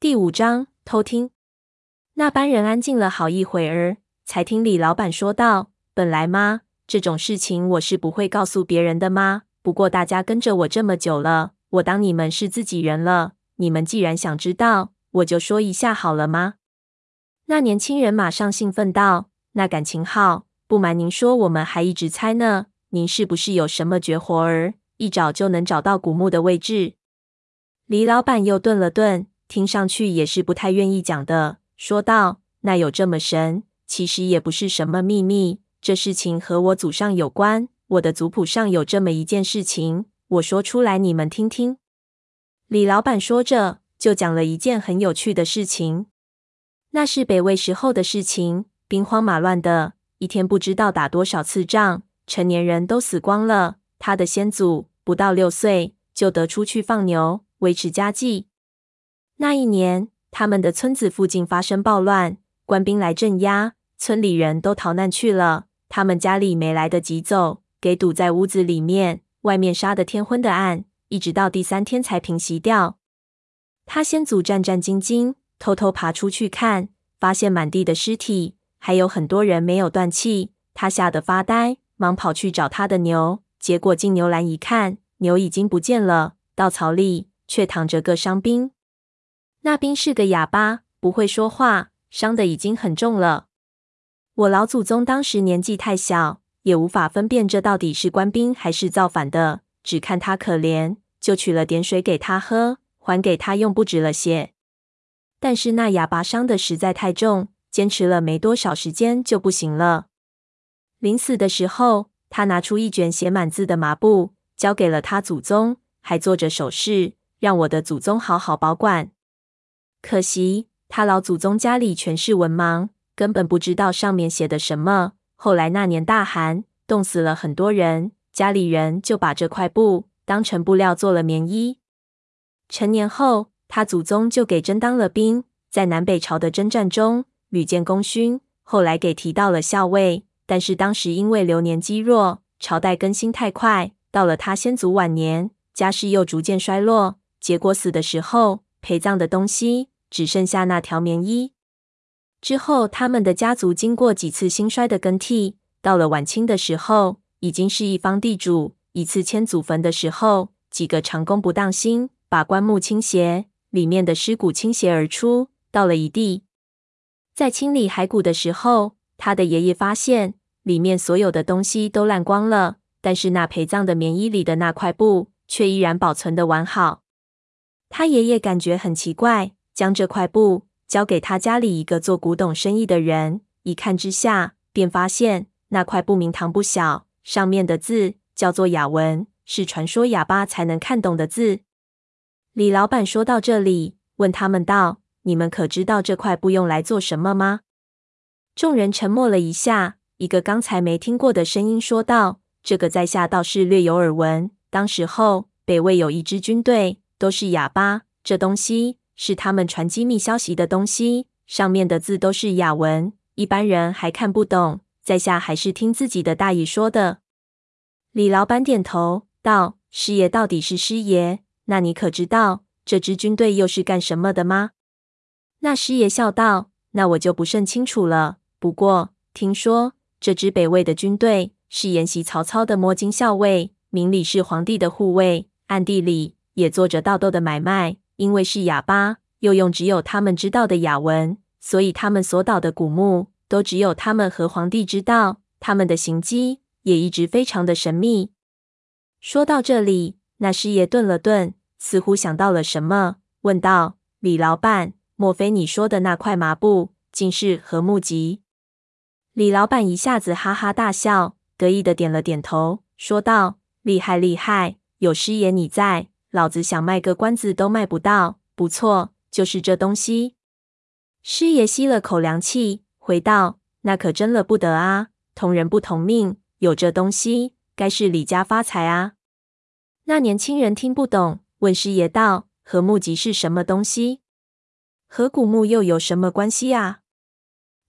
第五章偷听。那班人安静了好一会儿，才听李老板说道：“本来嘛，这种事情我是不会告诉别人的嘛。不过大家跟着我这么久了，我当你们是自己人了。你们既然想知道，我就说一下好了吗？”那年轻人马上兴奋道：“那感情好！不瞒您说，我们还一直猜呢，您是不是有什么绝活儿，一找就能找到古墓的位置？”李老板又顿了顿，听上去也是不太愿意讲的。说道：“那有这么神？其实也不是什么秘密。这事情和我祖上有关。我的族谱上有这么一件事情，我说出来你们听听。”李老板说着，就讲了一件很有趣的事情。那是北魏时候的事情，兵荒马乱的，一天不知道打多少次仗，成年人都死光了。他的先祖不到六岁就得出去放牛，维持家计。那一年，他们的村子附近发生暴乱，官兵来镇压，村里人都逃难去了。他们家里没来得及走，给堵在屋子里面，外面杀得天昏的暗，一直到第三天才平息掉。他先祖战战兢兢，偷偷爬出去看，发现满地的尸体，还有很多人没有断气。他吓得发呆，忙跑去找他的牛，结果进牛栏一看，牛已经不见了，稻草里却躺着个伤兵。那兵是个哑巴，不会说话，伤得已经很重了。我老祖宗当时年纪太小，也无法分辨这到底是官兵还是造反的，只看他可怜，就取了点水给他喝，还给他用不止了血。但是那哑巴伤得实在太重，坚持了没多少时间就不行了。临死的时候，他拿出一卷写满字的麻布，交给了他祖宗，还做着手势，让我的祖宗好好保管。可惜他老祖宗家里全是文盲，根本不知道上面写的什么。后来那年大寒，冻死了很多人，家里人就把这块布当成布料做了棉衣。成年后，他祖宗就给征当了兵，在南北朝的征战中屡建功勋，后来给提到了校尉。但是当时因为流年积弱，朝代更新太快，到了他先祖晚年，家世又逐渐衰落，结果死的时候陪葬的东西。只剩下那条棉衣。之后，他们的家族经过几次兴衰的更替，到了晚清的时候，已经是一方地主。一次迁祖坟的时候，几个长工不当心，把棺木倾斜，里面的尸骨倾斜而出，倒了一地。在清理骸骨的时候，他的爷爷发现里面所有的东西都烂光了，但是那陪葬的棉衣里的那块布却依然保存的完好。他爷爷感觉很奇怪。将这块布交给他家里一个做古董生意的人，一看之下，便发现那块布名堂不小，上面的字叫做哑文，是传说哑巴才能看懂的字。李老板说到这里，问他们道：“你们可知道这块布用来做什么吗？”众人沉默了一下，一个刚才没听过的声音说道：“这个在下倒是略有耳闻。当时候北魏有一支军队，都是哑巴，这东西。”是他们传机密消息的东西，上面的字都是雅文，一般人还看不懂。在下还是听自己的大爷说的。李老板点头道：“师爷到底是师爷，那你可知道这支军队又是干什么的吗？”那师爷笑道：“那我就不甚清楚了。不过听说这支北魏的军队是沿袭曹操的摸金校尉，明里是皇帝的护卫，暗地里也做着盗窦的买卖。”因为是哑巴，又用只有他们知道的哑文，所以他们所导的古墓都只有他们和皇帝知道。他们的行迹也一直非常的神秘。说到这里，那师爷顿了顿，似乎想到了什么，问道：“李老板，莫非你说的那块麻布，竟是何木吉？”李老板一下子哈哈大笑，得意的点了点头，说道：“厉害厉害，有师爷你在。”老子想卖个关子都卖不到，不错，就是这东西。师爷吸了口凉气，回道：“那可真了不得啊！同人不同命，有这东西，该是李家发财啊。”那年轻人听不懂，问师爷道：“和墓籍是什么东西？和古墓又有什么关系啊？”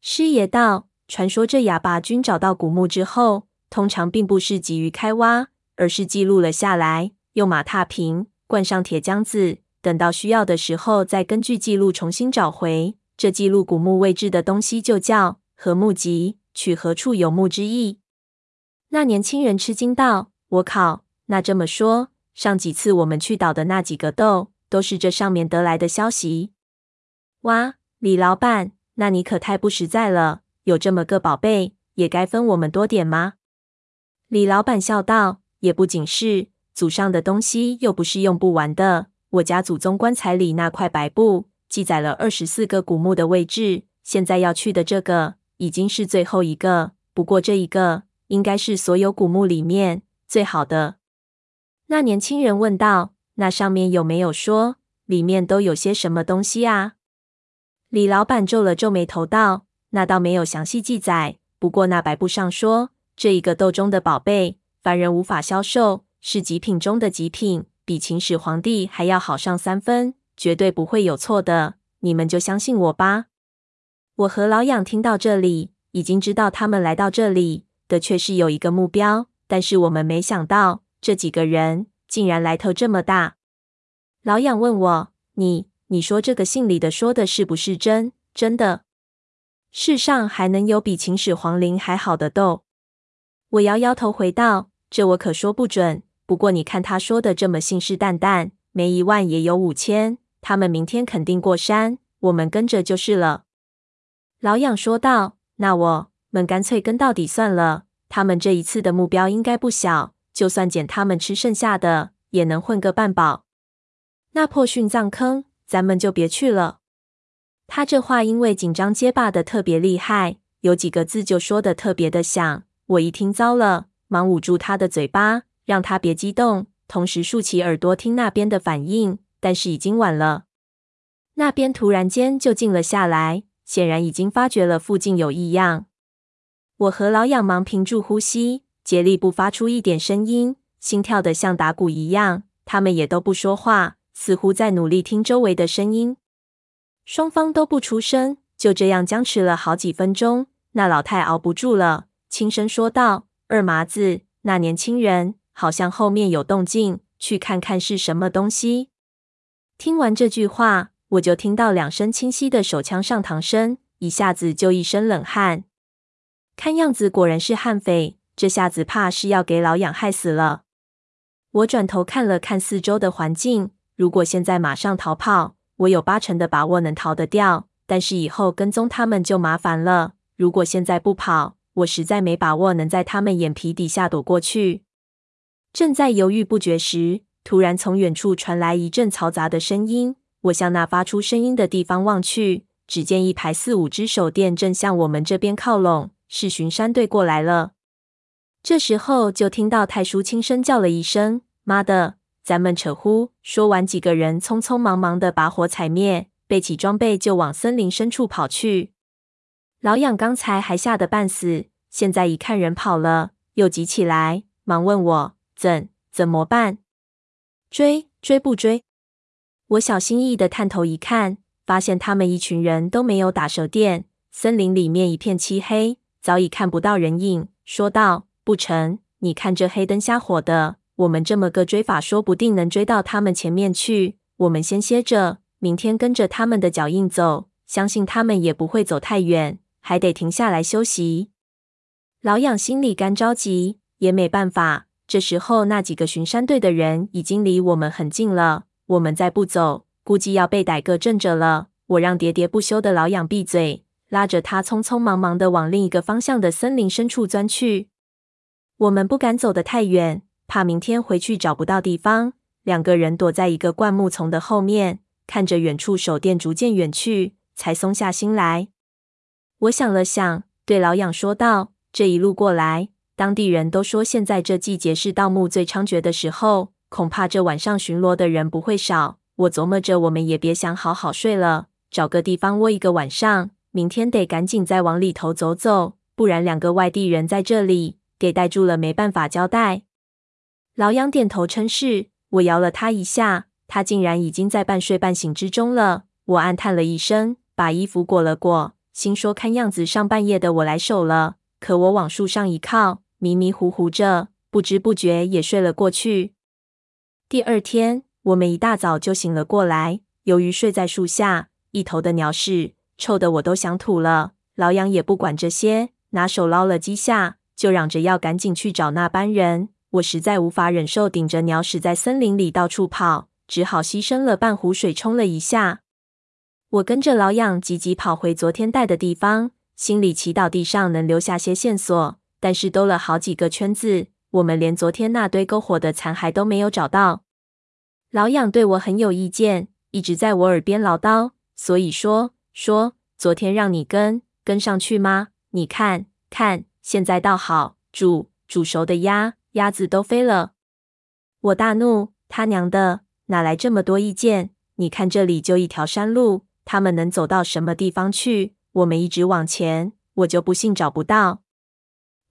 师爷道：“传说这哑巴军找到古墓之后，通常并不是急于开挖，而是记录了下来，用马踏平。”灌上铁浆子，等到需要的时候再根据记录重新找回。这记录古墓位置的东西就叫何墓籍，取何处有墓之意。那年轻人吃惊道：“我靠！那这么说，上几次我们去捣的那几个豆，都是这上面得来的消息？”哇，李老板，那你可太不实在了！有这么个宝贝，也该分我们多点吗？李老板笑道：“也不仅是，祖上的东西又不是用不完的。我家祖宗棺材里那块白布。”记载了二十四个古墓的位置，现在要去的这个已经是最后一个。不过这一个应该是所有古墓里面最好的。那年轻人问道：“那上面有没有说里面都有些什么东西啊？”李老板皱了皱眉头道：“那倒没有详细记载，不过那白布上说，这一个斗中的宝贝，凡人无法销售，是极品中的极品，比秦始皇帝还要好上三分。”绝对不会有错的，你们就相信我吧。我和老痒听到这里，已经知道他们来到这里的确是有一个目标，但是我们没想到这几个人竟然来头这么大。老痒问我：“你你说这个信里的说的是不是真真的？世上还能有比秦始皇陵还好的豆？”我摇摇头回道：“这我可说不准。不过你看他说的这么信誓旦旦，没一万也有五千。”他们明天肯定过山，我们跟着就是了。”老痒说道，“那我们干脆跟到底算了。他们这一次的目标应该不小，就算捡他们吃剩下的，也能混个半饱。那破殉葬坑，咱们就别去了。”他这话因为紧张结巴的特别厉害，有几个字就说的特别的响。我一听糟了，忙捂住他的嘴巴，让他别激动，同时竖起耳朵听那边的反应。但是已经晚了，那边突然间就静了下来，显然已经发觉了附近有异样。我和老痒忙屏住呼吸，竭力不发出一点声音，心跳得像打鼓一样。他们也都不说话，似乎在努力听周围的声音。双方都不出声，就这样僵持了好几分钟。那老太熬不住了，轻声说道：“二麻子，那年轻人好像后面有动静，去看看是什么东西。”听完这句话，我就听到两声清晰的手枪上膛声，一下子就一身冷汗。看样子果然是悍匪，这下子怕是要给老痒害死了。我转头看了看四周的环境，如果现在马上逃跑，我有八成的把握能逃得掉，但是以后跟踪他们就麻烦了。如果现在不跑，我实在没把握能在他们眼皮底下躲过去。正在犹豫不决时，突然，从远处传来一阵嘈杂的声音。我向那发出声音的地方望去，只见一排四五只手电正向我们这边靠拢，是巡山队过来了。这时候，就听到太叔轻声叫了一声：“妈的，咱们扯呼！”说完，几个人匆匆忙忙的把火踩灭，背起装备就往森林深处跑去。老痒刚才还吓得半死，现在一看人跑了，又急起来，忙问我：“怎怎么办？”追追不追？我小心翼翼的探头一看，发现他们一群人都没有打手电，森林里面一片漆黑，早已看不到人影。说道：“不成，你看这黑灯瞎火的，我们这么个追法，说不定能追到他们前面去。我们先歇着，明天跟着他们的脚印走，相信他们也不会走太远，还得停下来休息。”老痒心里干着急，也没办法。这时候，那几个巡山队的人已经离我们很近了。我们再不走，估计要被逮个正着了。我让喋喋不休的老痒闭嘴，拉着他匆匆忙忙的往另一个方向的森林深处钻去。我们不敢走得太远，怕明天回去找不到地方。两个人躲在一个灌木丛的后面，看着远处手电逐渐远去，才松下心来。我想了想，对老痒说道：“这一路过来。”当地人都说，现在这季节是盗墓最猖獗的时候，恐怕这晚上巡逻的人不会少。我琢磨着，我们也别想好好睡了，找个地方窝一个晚上，明天得赶紧再往里头走走，不然两个外地人在这里给逮住了，没办法交代。老杨点头称是，我摇了他一下，他竟然已经在半睡半醒之中了。我暗叹了一声，把衣服裹了裹，心说看样子上半夜的我来守了。可我往树上一靠。迷迷糊糊着，不知不觉也睡了过去。第二天，我们一大早就醒了过来。由于睡在树下，一头的鸟屎，臭得我都想吐了。老杨也不管这些，拿手捞了几下，就嚷着要赶紧去找那班人。我实在无法忍受顶着鸟屎在森林里到处跑，只好牺牲了半壶水冲了一下。我跟着老杨急急跑回昨天带的地方，心里祈祷地上能留下些线索。但是兜了好几个圈子，我们连昨天那堆篝火的残骸都没有找到。老痒对我很有意见，一直在我耳边唠叨，所以说说昨天让你跟跟上去吗？你看看，现在倒好，煮煮熟的鸭鸭子都飞了。我大怒，他娘的，哪来这么多意见？你看这里就一条山路。他们能走到什么地方去？我们一直往前，我就不信找不到。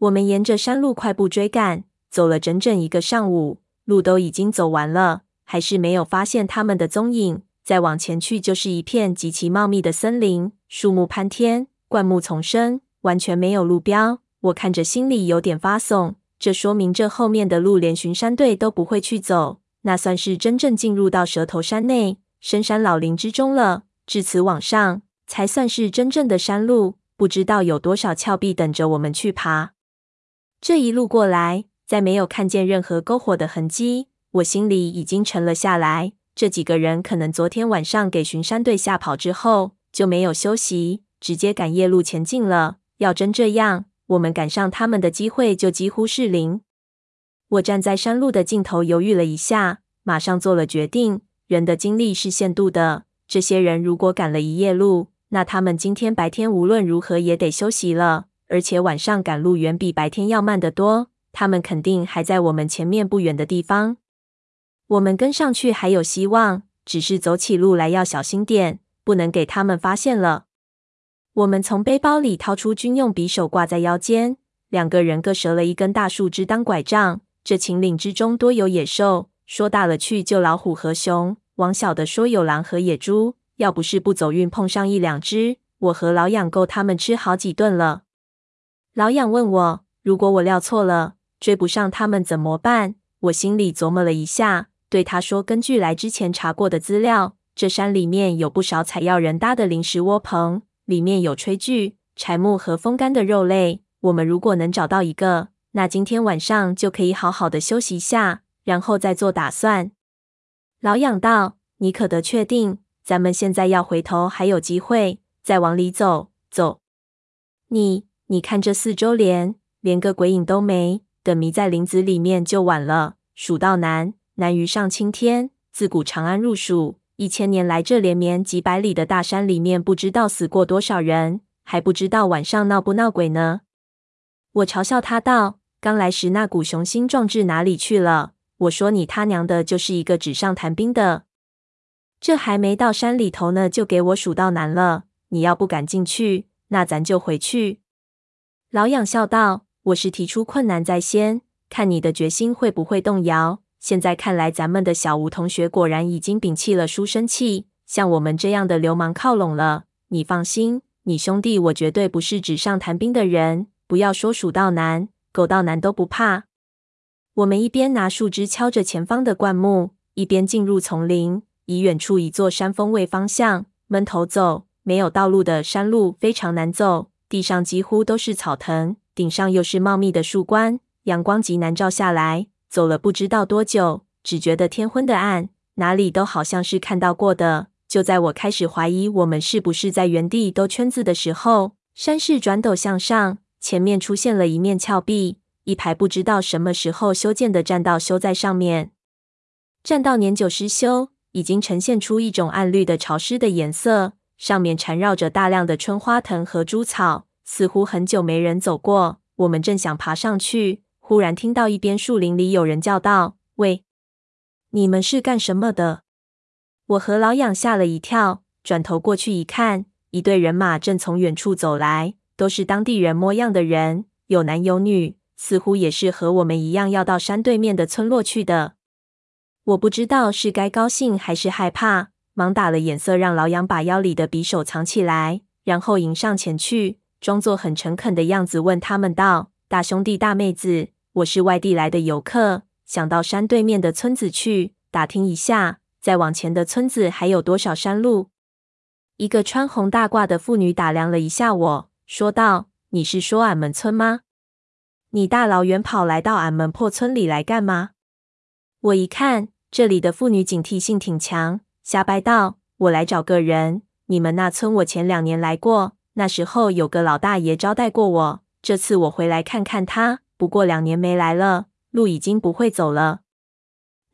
我们沿着山路快步追赶，走了整整一个上午，路都已经走完了，还是没有发现他们的踪影。再往前去，就是一片极其茂密的森林，树木攀天，灌木丛生，完全没有路标。我看着心里有点发怂，这说明这后面的路连巡山队都不会去走，那算是真正进入到蛇头山内深山老林之中了。至此往上，才算是真正的山路。不知道有多少峭壁等着我们去爬。这一路过来，再没有看见任何篝火的痕迹，我心里已经沉了下来。这几个人可能昨天晚上给巡山队吓跑之后，就没有休息，直接赶夜路前进了。要真这样，我们赶上他们的机会就几乎是零。我站在山路的尽头犹豫了一下，马上做了决定。人的精力是限度的。这些人如果赶了一夜路，那他们今天白天无论如何也得休息了。而且晚上赶路远比白天要慢得多，他们肯定还在我们前面不远的地方。我们跟上去还有希望，只是走起路来要小心点，不能给他们发现了。我们从背包里掏出军用匕首挂在腰间，两个人各折了一根大树枝当拐杖。这秦岭之中多有野兽，说大了去就老虎和熊。往小的说有狼和野猪，要不是不走运碰上一两只，我和老养够他们吃好几顿了。老养问我，如果我料错了，追不上他们怎么办？我心里琢磨了一下，对他说：“根据来之前查过的资料，这山里面有不少采药人搭的临时窝棚，里面有炊具、柴木和风干的肉类。我们如果能找到一个，那今天晚上就可以好好的休息一下，然后再做打算。”老养道：“你可得确定，咱们现在要回头还有机会，再往里走走。你你看这四周连连个鬼影都没，等迷在林子里面就晚了。蜀道难，难于上青天。自古长安入蜀，一千年来这连绵几百里的大山里面，不知道死过多少人，还不知道晚上闹不闹鬼呢。”我嘲笑他道：“刚来时那股雄心壮志哪里去了？”我说：“你他娘的，就是一个纸上谈兵的。这还没到山里头呢，就给我数到难了。你要不敢进去，那咱就回去。”老痒笑道：“我是提出困难在先，看你的决心会不会动摇。现在看来，咱们的小吴同学果然已经摒弃了书生气，向我们这样的流氓靠拢了。你放心，你兄弟我绝对不是纸上谈兵的人。不要说蜀道难，狗道难都不怕。”我们一边拿树枝敲着前方的灌木，一边进入丛林。以远处一座山峰为方向，闷头走。没有道路的山路非常难走，地上几乎都是草藤，顶上又是茂密的树冠，阳光极难照下来。走了不知道多久，只觉得天昏的暗，哪里都好像是看到过的。就在我开始怀疑我们是不是在原地兜圈子的时候，山势转陡向上，前面出现了一面峭壁。一排不知道什么时候修建的栈道修在上面，栈道年久失修，已经呈现出一种暗绿的潮湿的颜色，上面缠绕着大量的春花藤和猪草，似乎很久没人走过。我们正想爬上去，忽然听到一边树林里有人叫道：“喂，你们是干什么的？”我和老养吓了一跳，转头过去一看，一队人马正从远处走来，都是当地人模样的人，有男有女。似乎也是和我们一样要到山对面的村落去的。我不知道是该高兴还是害怕，忙打了眼色，让老杨把腰里的匕首藏起来，然后迎上前去，装作很诚恳的样子，问他们道：“大兄弟、大妹子，我是外地来的游客，想到山对面的村子去，打听一下，再往前的村子还有多少山路。一个穿红大褂的妇女打量了一下我，说道：“你是说俺们村吗？你大老远跑来到俺们破村里来干嘛？”我一看，这里的妇女警惕性挺强，瞎掰道：“我来找个人。你们那村我前两年来过，那时候有个老大爷招待过我。这次我回来看看他，不过两年没来了，路已经不会走了。”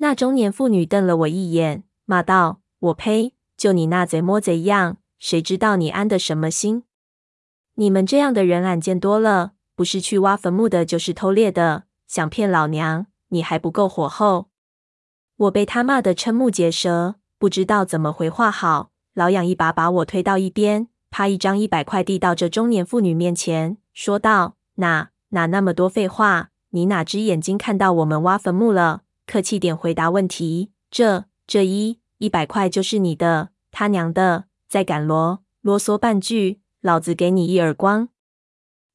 那中年妇女瞪了我一眼，骂道：“我呸！就你那贼摸贼样，谁知道你安的什么心？你们这样的人俺见多了，不是去挖坟墓的，就是偷猎的，想骗老娘，你还不够火候？”我被他骂得瞠目结舌，不知道怎么回话好。老痒一把把我推到一边，啪一张一百块递到这中年妇女面前，说道：“哪哪那么多废话？你哪只眼睛看到我们挖坟墓了？客气点回答问题。这这一一百块就是你的，他娘的！再敢啰啰嗦半句，老子给你一耳光！”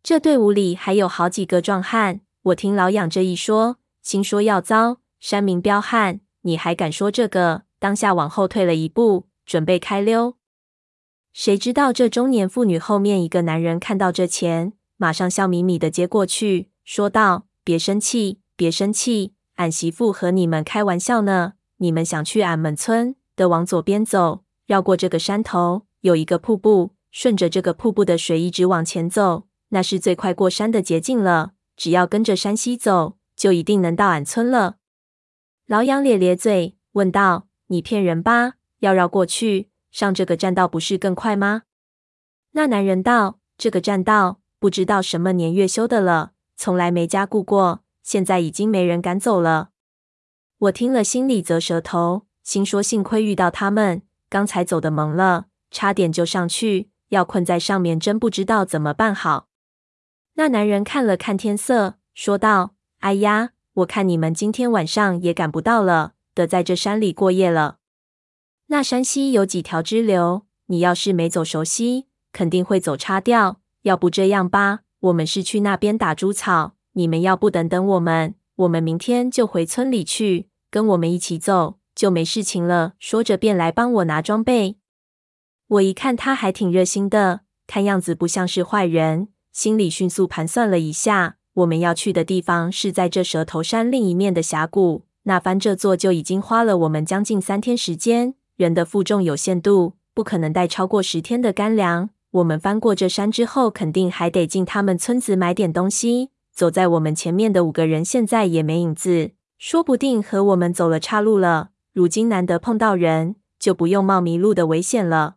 这队伍里还有好几个壮汉，我听老痒这一说，心说要糟，山民彪悍。你还敢说这个？当下往后退了一步，准备开溜。谁知道这中年妇女后面一个男人看到这钱，马上笑眯眯的接过去，说道：“别生气，别生气，俺媳妇和你们开玩笑呢。你们想去俺们村的，往左边走，绕过这个山头，有一个瀑布，顺着这个瀑布的水一直往前走，那是最快过山的捷径了。只要跟着山西走，就一定能到俺村了。”老杨咧咧嘴，问道：“你骗人吧？要绕过去，上这个栈道不是更快吗？”那男人道：“这个栈道不知道什么年月修的了，从来没加固过，现在已经没人敢走了。”我听了，心里啧舌头，心说幸亏遇到他们，刚才走的蒙了，差点就上去，要困在上面，真不知道怎么办好。那男人看了看天色，说道：“哎呀。”我看你们今天晚上也赶不到了，得在这山里过夜了。那山西有几条支流，你要是没走熟悉，肯定会走岔掉。要不这样吧，我们是去那边打猪草，你们要不等等我们，我们明天就回村里去，跟我们一起走，就没事情了。说着便来帮我拿装备。我一看他还挺热心的，看样子不像是坏人，心里迅速盘算了一下。我们要去的地方是在这蛇头山另一面的峡谷，那翻这座就已经花了我们将近三天时间。人的负重有限度，不可能带超过十天的干粮。我们翻过这山之后，肯定还得进他们村子买点东西。走在我们前面的五个人现在也没影子，说不定和我们走了岔路了。如今难得碰到人，就不用冒迷路的危险了。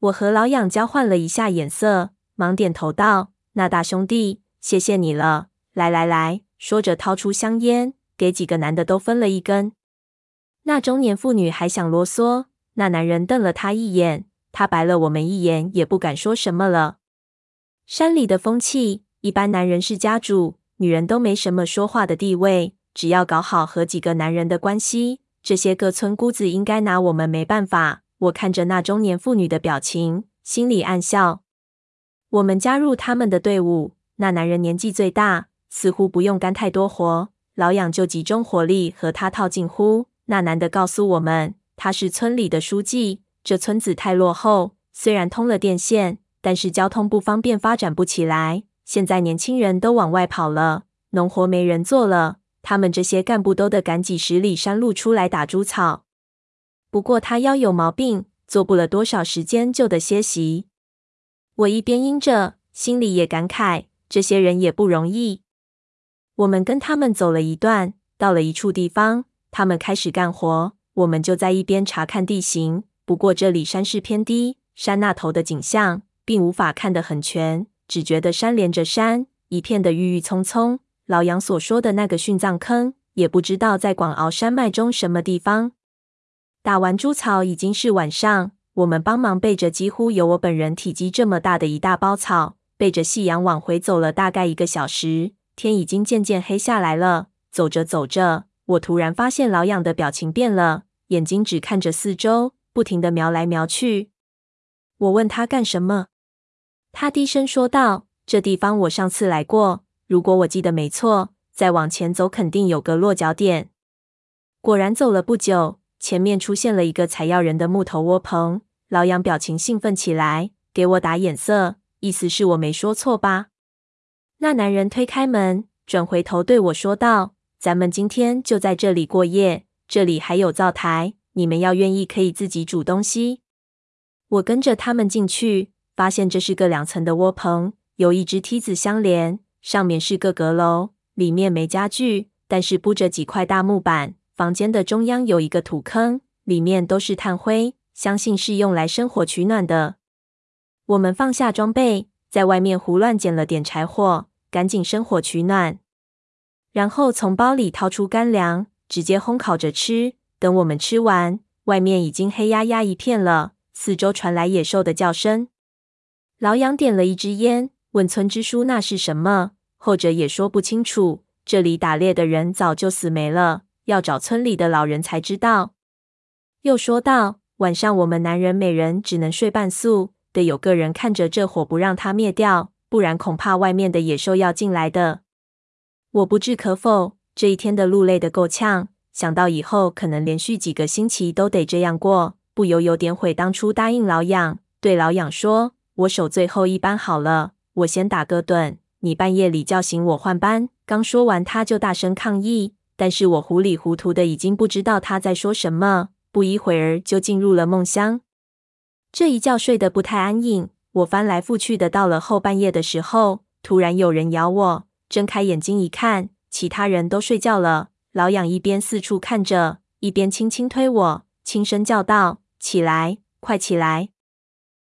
我和老痒交换了一下眼色，忙点头道：“那大兄弟。”谢谢你了，来来来，说着掏出香烟，给几个男的都分了一根。那中年妇女还想啰嗦，那男人瞪了他一眼，他白了我们一眼，也不敢说什么了。山里的风气，一般男人是家主，女人都没什么说话的地位。只要搞好和几个男人的关系，这些各村姑子应该拿我们没办法。我看着那中年妇女的表情，心里暗笑。我们加入他们的队伍。那男人年纪最大，似乎不用干太多活，老痒就集中火力和他套近乎。那男的告诉我们，他是村里的书记。这村子太落后，虽然通了电线，但是交通不方便，发展不起来。现在年轻人都往外跑了，农活没人做了，他们这些干部都得赶几十里山路出来打猪草。不过他腰有毛病，做不了多少时间就得歇息。我一边应着，心里也感慨。这些人也不容易。我们跟他们走了一段，到了一处地方，他们开始干活，我们就在一边查看地形。不过这里山势偏低，山那头的景象并无法看得很全，只觉得山连着山，一片的郁郁葱葱。老杨所说的那个殉葬坑，也不知道在广敖山脉中什么地方。打完猪草已经是晚上，我们帮忙背着几乎有我本人体积这么大的一大包草。背着夕阳往回走了大概一个小时，天已经渐渐黑下来了。走着走着，我突然发现老痒的表情变了，眼睛只看着四周，不停地瞄来瞄去。我问他干什么，他低声说道：“这地方我上次来过，如果我记得没错，再往前走肯定有个落脚点。”果然，走了不久，前面出现了一个采药人的木头窝棚。老杨表情兴奋起来，给我打眼色，意思是我没说错吧？那男人推开门，转回头对我说道：“咱们今天就在这里过夜，这里还有灶台，你们要愿意可以自己煮东西。”我跟着他们进去，发现这是个两层的窝棚，有一只梯子相连，上面是个阁楼，里面没家具，但是铺着几块大木板。房间的中央有一个土坑，里面都是炭灰，相信是用来生火取暖的。我们放下装备。在外面胡乱捡了点柴火，赶紧生火取暖，然后从包里掏出干粮，直接烘烤着吃。等我们吃完，外面已经黑压压一片了，四周传来野兽的叫声。老杨点了一支烟，问村支书那是什么，后者也说不清楚。这里打猎的人早就死没了，要找村里的老人才知道。又说道：晚上我们男人每人只能睡半宿。得有个人看着这火，不让它灭掉，不然恐怕外面的野兽要进来的。我不置可否，这一天的路累得够呛，想到以后可能连续几个星期都得这样过，不由有点悔当初答应老杨。对老杨说：“我守最后一班好了，我先打个盹，你半夜里叫醒我换班。”刚说完，他就大声抗议，但是我糊里糊涂的已经不知道他在说什么，不一会儿就进入了梦乡。这一觉睡得不太安逸，我翻来覆去的。到了后半夜的时候，突然有人咬我，睁开眼睛一看，其他人都睡觉了。老痒一边四处看着，一边轻轻推我，轻声叫道：“起来，快起来！”